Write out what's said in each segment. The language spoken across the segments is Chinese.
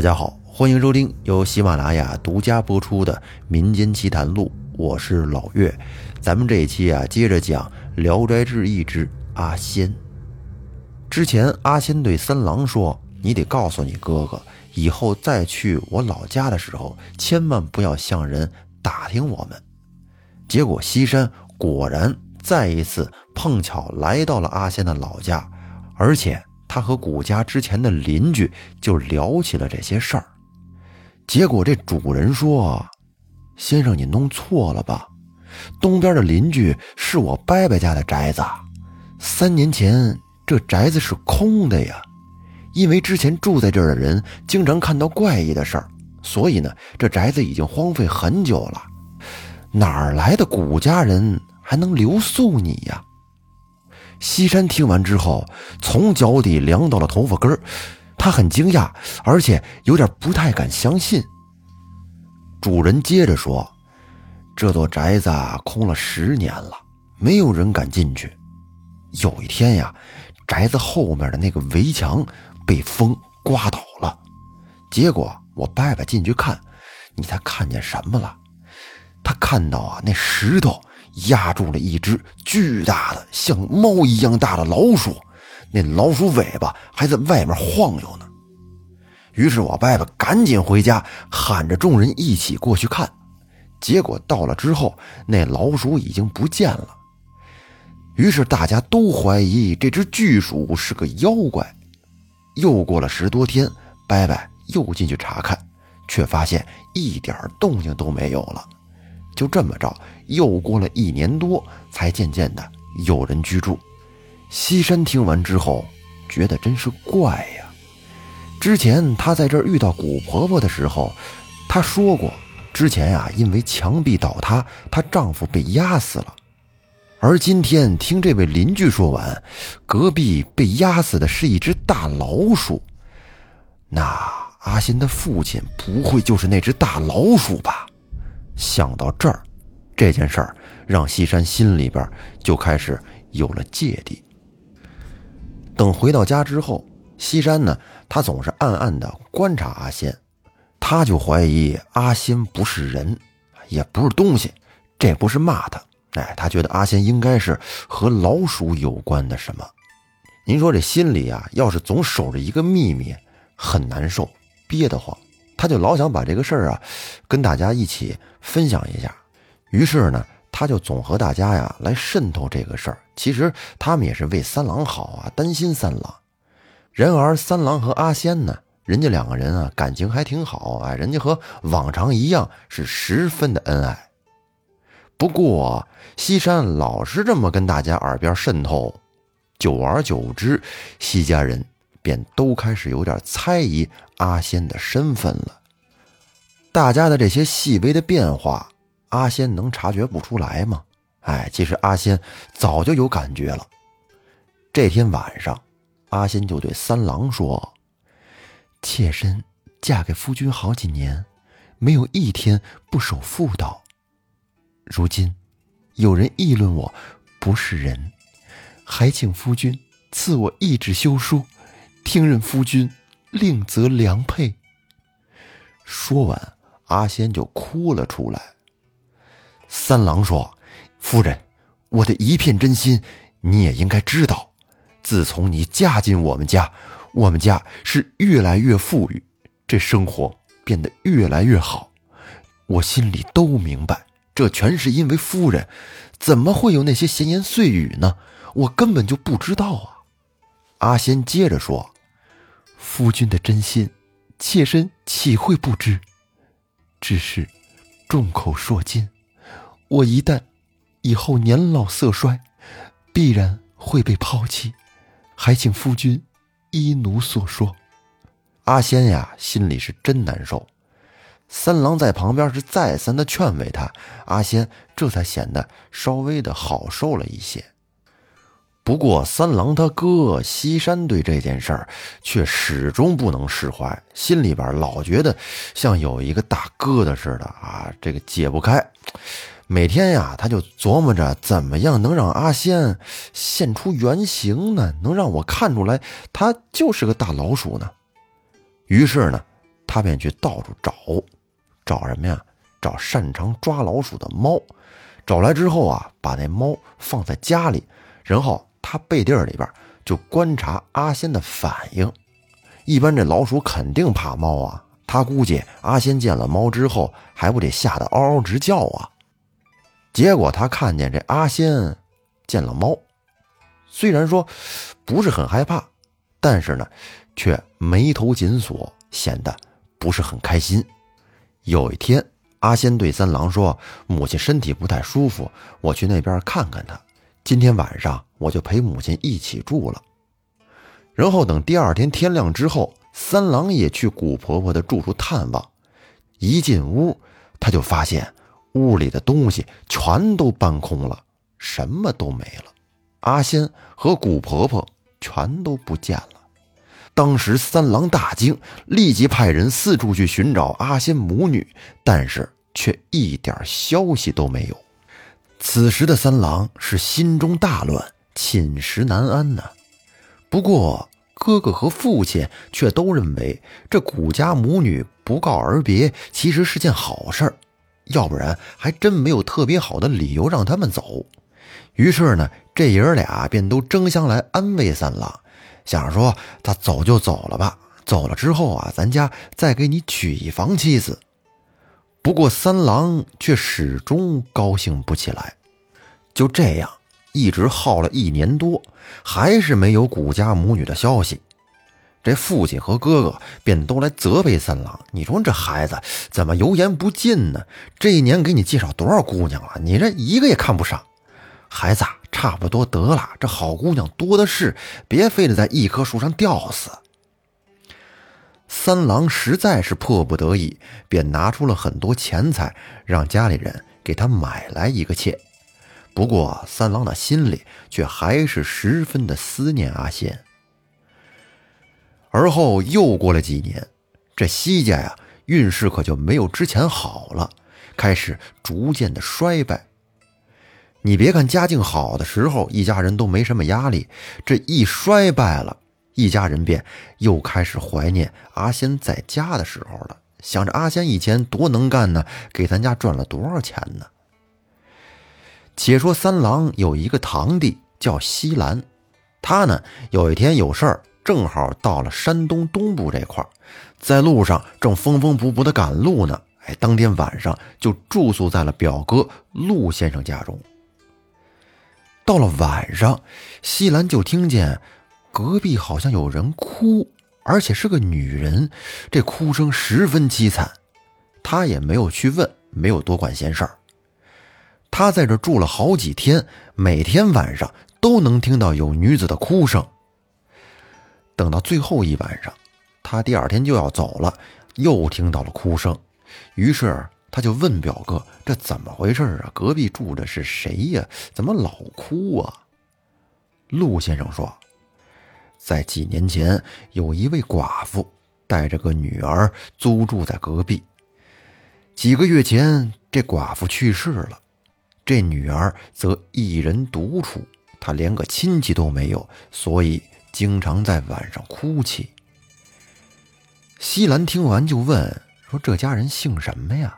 大家好，欢迎收听由喜马拉雅独家播出的《民间奇谈录》，我是老岳。咱们这一期啊，接着讲《聊斋志异》之阿仙。之前阿仙对三郎说：“你得告诉你哥哥，以后再去我老家的时候，千万不要向人打听我们。”结果西山果然再一次碰巧来到了阿仙的老家，而且。他和古家之前的邻居就聊起了这些事儿，结果这主人说：“先生，你弄错了吧？东边的邻居是我伯伯家的宅子，三年前这宅子是空的呀。因为之前住在这儿的人经常看到怪异的事儿，所以呢，这宅子已经荒废很久了。哪儿来的古家人还能留宿你呀？”西山听完之后，从脚底凉到了头发根，他很惊讶，而且有点不太敢相信。主人接着说：“这座宅子空了十年了，没有人敢进去。有一天呀，宅子后面的那个围墙被风刮倒了，结果我伯伯进去看，你猜看见什么了？他看到啊，那石头。”压住了一只巨大的、像猫一样大的老鼠，那老鼠尾巴还在外面晃悠呢。于是我伯伯赶紧回家，喊着众人一起过去看。结果到了之后，那老鼠已经不见了。于是大家都怀疑这只巨鼠是个妖怪。又过了十多天，伯伯又进去查看，却发现一点动静都没有了。就这么着，又过了一年多，才渐渐的有人居住。西山听完之后，觉得真是怪呀。之前他在这儿遇到古婆婆的时候，她说过，之前呀，因为墙壁倒塌，她丈夫被压死了。而今天听这位邻居说完，隔壁被压死的是一只大老鼠。那阿新的父亲不会就是那只大老鼠吧？想到这儿，这件事儿让西山心里边就开始有了芥蒂。等回到家之后，西山呢，他总是暗暗的观察阿仙，他就怀疑阿仙不是人，也不是东西，这不是骂他，哎，他觉得阿仙应该是和老鼠有关的什么。您说这心里啊，要是总守着一个秘密，很难受，憋得慌。他就老想把这个事儿啊，跟大家一起分享一下，于是呢，他就总和大家呀来渗透这个事儿。其实他们也是为三郎好啊，担心三郎。然而三郎和阿仙呢，人家两个人啊感情还挺好，哎，人家和往常一样是十分的恩爱。不过西山老是这么跟大家耳边渗透，久而久之，西家人。便都开始有点猜疑阿仙的身份了。大家的这些细微的变化，阿仙能察觉不出来吗？哎，其实阿仙早就有感觉了。这天晚上，阿仙就对三郎说：“妾身嫁给夫君好几年，没有一天不守妇道。如今有人议论我不是人，还请夫君赐我一纸休书。”听任夫君另择良配。说完，阿仙就哭了出来。三郎说：“夫人，我的一片真心，你也应该知道。自从你嫁进我们家，我们家是越来越富裕，这生活变得越来越好。我心里都明白，这全是因为夫人。怎么会有那些闲言碎语呢？我根本就不知道啊。”阿仙接着说：“夫君的真心，妾身岂会不知？只是众口铄金，我一旦以后年老色衰，必然会被抛弃。还请夫君依奴所说。”阿仙呀，心里是真难受。三郎在旁边是再三的劝慰他，阿仙这才显得稍微的好受了一些。不过，三郎他哥西山对这件事儿却始终不能释怀，心里边老觉得像有一个大疙瘩似的啊，这个解不开。每天呀，他就琢磨着怎么样能让阿仙现出原形呢？能让我看出来他就是个大老鼠呢？于是呢，他便去到处找，找什么呀？找擅长抓老鼠的猫。找来之后啊，把那猫放在家里，然后他背地儿里边就观察阿仙的反应。一般这老鼠肯定怕猫啊，他估计阿仙见了猫之后，还不得吓得嗷嗷直叫啊？结果他看见这阿仙见了猫，虽然说不是很害怕，但是呢，却眉头紧锁，显得不是很开心。有一天，阿仙对三郎说：“母亲身体不太舒服，我去那边看看她。今天晚上我就陪母亲一起住了。”然后等第二天天亮之后，三郎也去古婆婆的住处探望。一进屋，他就发现。屋里的东西全都搬空了，什么都没了。阿仙和古婆婆全都不见了。当时三郎大惊，立即派人四处去寻找阿仙母女，但是却一点消息都没有。此时的三郎是心中大乱，寝食难安呢。不过哥哥和父亲却都认为这古家母女不告而别，其实是件好事儿。要不然还真没有特别好的理由让他们走。于是呢，这爷俩便都争相来安慰三郎，想说他走就走了吧，走了之后啊，咱家再给你娶一房妻子。不过三郎却始终高兴不起来。就这样，一直耗了一年多，还是没有古家母女的消息。这父亲和哥哥便都来责备三郎：“你说这孩子怎么油盐不进呢？这一年给你介绍多少姑娘了，你这一个也看不上。孩子差不多得了，这好姑娘多的是，别非得在一棵树上吊死。”三郎实在是迫不得已，便拿出了很多钱财，让家里人给他买来一个妾。不过三郎的心里却还是十分的思念阿仙。而后又过了几年，这西家呀运势可就没有之前好了，开始逐渐的衰败。你别看家境好的时候，一家人都没什么压力，这一衰败了，一家人便又开始怀念阿仙在家的时候了，想着阿仙以前多能干呢，给咱家赚了多少钱呢？且说三郎有一个堂弟叫西兰，他呢有一天有事儿。正好到了山东东部这块在路上正风风不不的赶路呢。哎，当天晚上就住宿在了表哥陆先生家中。到了晚上，西兰就听见隔壁好像有人哭，而且是个女人，这哭声十分凄惨。他也没有去问，没有多管闲事儿。他在这住了好几天，每天晚上都能听到有女子的哭声。等到最后一晚上，他第二天就要走了，又听到了哭声，于是他就问表哥：“这怎么回事啊？隔壁住的是谁呀？怎么老哭啊？”陆先生说：“在几年前，有一位寡妇带着个女儿租住在隔壁。几个月前，这寡妇去世了，这女儿则一人独处，她连个亲戚都没有，所以。”经常在晚上哭泣。西兰听完就问：“说这家人姓什么呀？”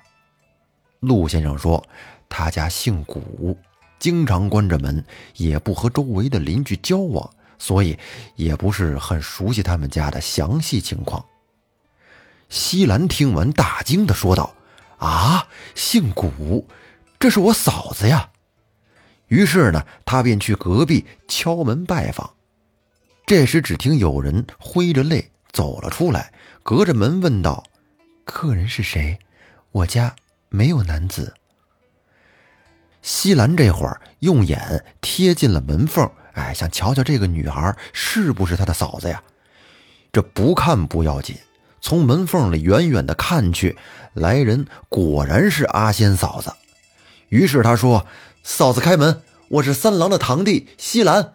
陆先生说：“他家姓古，经常关着门，也不和周围的邻居交往，所以也不是很熟悉他们家的详细情况。”西兰听完大惊的说道：“啊，姓古，这是我嫂子呀！”于是呢，他便去隔壁敲门拜访。这时，只听有人挥着泪走了出来，隔着门问道：“客人是谁？我家没有男子。”西兰这会儿用眼贴近了门缝，哎，想瞧瞧这个女孩是不是他的嫂子呀？这不看不要紧，从门缝里远远的看去，来人果然是阿仙嫂子。于是他说：“嫂子开门，我是三郎的堂弟西兰。”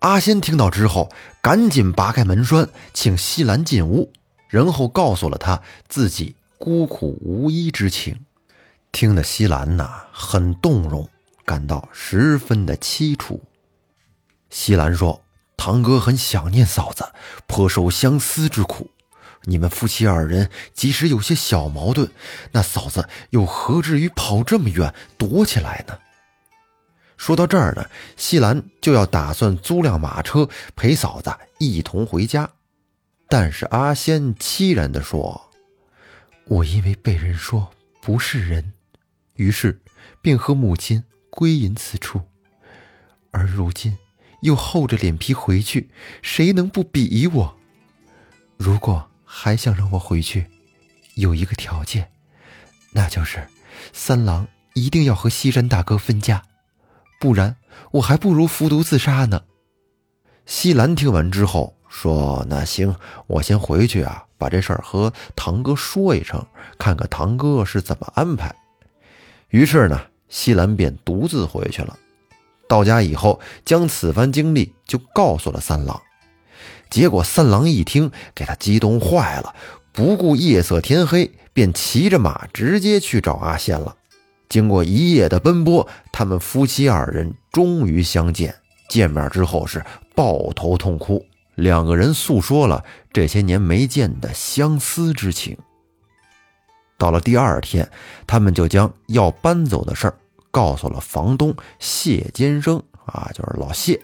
阿仙听到之后，赶紧拔开门栓，请西兰进屋，然后告诉了他自己孤苦无依之情。听得西兰呐很动容，感到十分的凄楚。西兰说：“堂哥很想念嫂子，颇受相思之苦。你们夫妻二人即使有些小矛盾，那嫂子又何至于跑这么远躲起来呢？说到这儿呢，西兰就要打算租辆马车陪嫂子一同回家，但是阿仙凄然地说：“我因为被人说不是人，于是便和母亲归隐此处，而如今又厚着脸皮回去，谁能不鄙夷我？如果……”还想让我回去，有一个条件，那就是三郎一定要和西山大哥分家，不然我还不如服毒自杀呢。西兰听完之后说：“那行，我先回去啊，把这事儿和堂哥说一声，看看堂哥是怎么安排。”于是呢，西兰便独自回去了。到家以后，将此番经历就告诉了三郎。结果三郎一听，给他激动坏了，不顾夜色天黑，便骑着马直接去找阿仙了。经过一夜的奔波，他们夫妻二人终于相见。见面之后是抱头痛哭，两个人诉说了这些年没见的相思之情。到了第二天，他们就将要搬走的事儿告诉了房东谢坚生啊，就是老谢。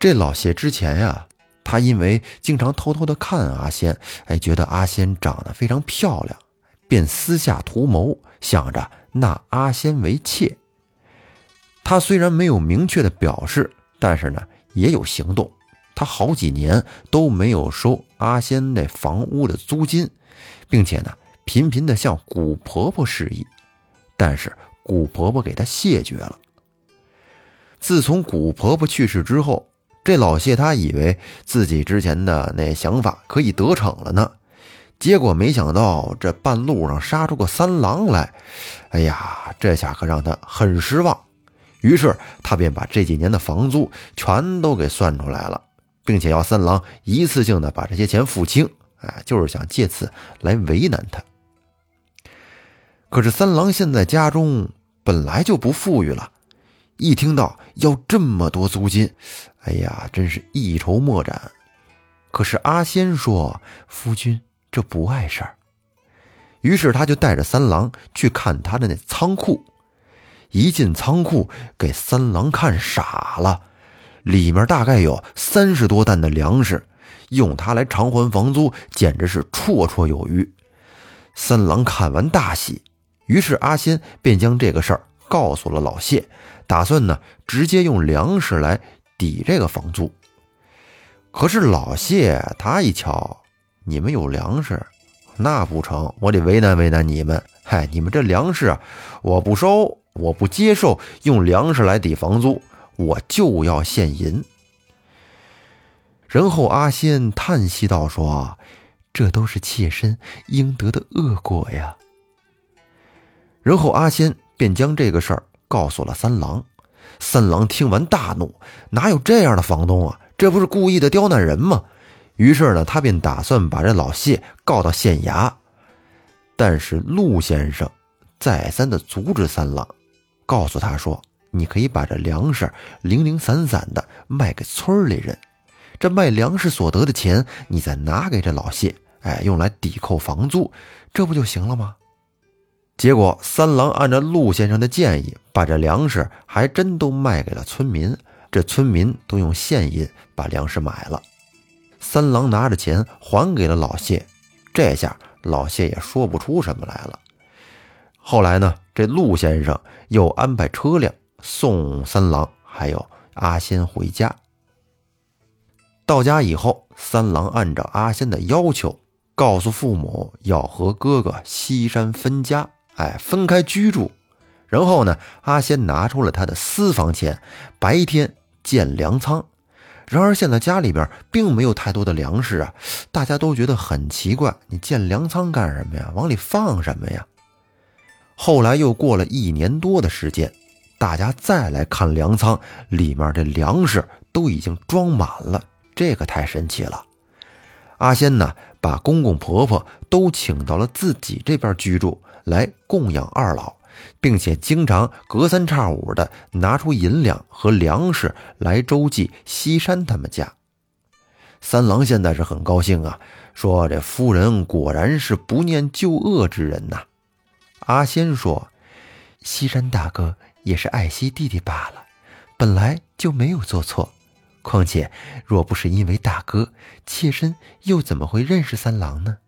这老谢之前呀。他因为经常偷偷的看阿仙，哎，觉得阿仙长得非常漂亮，便私下图谋，想着纳阿仙为妾。他虽然没有明确的表示，但是呢，也有行动。他好几年都没有收阿仙那房屋的租金，并且呢，频频的向古婆婆示意，但是古婆婆给他谢绝了。自从古婆婆去世之后。这老谢他以为自己之前的那想法可以得逞了呢，结果没想到这半路上杀出个三郎来，哎呀，这下可让他很失望。于是他便把这几年的房租全都给算出来了，并且要三郎一次性的把这些钱付清，哎，就是想借此来为难他。可是三郎现在家中本来就不富裕了。一听到要这么多租金，哎呀，真是一筹莫展。可是阿仙说：“夫君这不碍事儿。”于是他就带着三郎去看他的那仓库。一进仓库，给三郎看傻了，里面大概有三十多担的粮食，用它来偿还房租，简直是绰绰有余。三郎看完大喜，于是阿仙便将这个事儿告诉了老谢。打算呢，直接用粮食来抵这个房租。可是老谢他一瞧，你们有粮食，那不成，我得为难为难你们。嗨，你们这粮食啊，我不收，我不接受用粮食来抵房租，我就要现银。然后阿仙叹息道：“说，这都是妾身应得的恶果呀。”然后阿仙便将这个事儿。告诉了三郎，三郎听完大怒，哪有这样的房东啊？这不是故意的刁难人吗？于是呢，他便打算把这老谢告到县衙。但是陆先生再三的阻止三郎，告诉他说：“你可以把这粮食零零散散的卖给村里人，这卖粮食所得的钱，你再拿给这老谢，哎，用来抵扣房租，这不就行了吗？”结果，三郎按照陆先生的建议，把这粮食还真都卖给了村民。这村民都用现银把粮食买了。三郎拿着钱还给了老谢，这下老谢也说不出什么来了。后来呢，这陆先生又安排车辆送三郎还有阿仙回家。到家以后，三郎按照阿仙的要求，告诉父母要和哥哥西山分家。哎，分开居住，然后呢，阿仙拿出了他的私房钱，白天建粮仓。然而现在家里边并没有太多的粮食啊，大家都觉得很奇怪，你建粮仓干什么呀？往里放什么呀？后来又过了一年多的时间，大家再来看粮仓，里面的粮食都已经装满了，这个太神奇了。阿仙呢，把公公婆婆都请到了自己这边居住。来供养二老，并且经常隔三差五的拿出银两和粮食来周济西山他们家。三郎现在是很高兴啊，说这夫人果然是不念旧恶之人呐。阿仙说：“西山大哥也是爱惜弟弟罢了，本来就没有做错。况且若不是因为大哥，妾身又怎么会认识三郎呢？”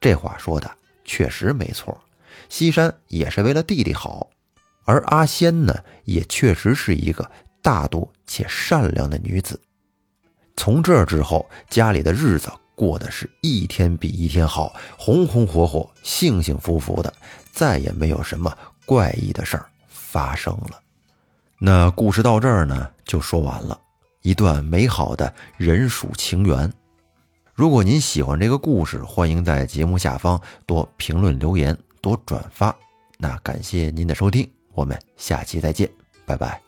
这话说的确实没错，西山也是为了弟弟好，而阿仙呢，也确实是一个大度且善良的女子。从这之后，家里的日子过得是一天比一天好，红红火火，幸幸福福的，再也没有什么怪异的事儿发生了。那故事到这儿呢，就说完了，一段美好的人鼠情缘。如果您喜欢这个故事，欢迎在节目下方多评论留言，多转发。那感谢您的收听，我们下期再见，拜拜。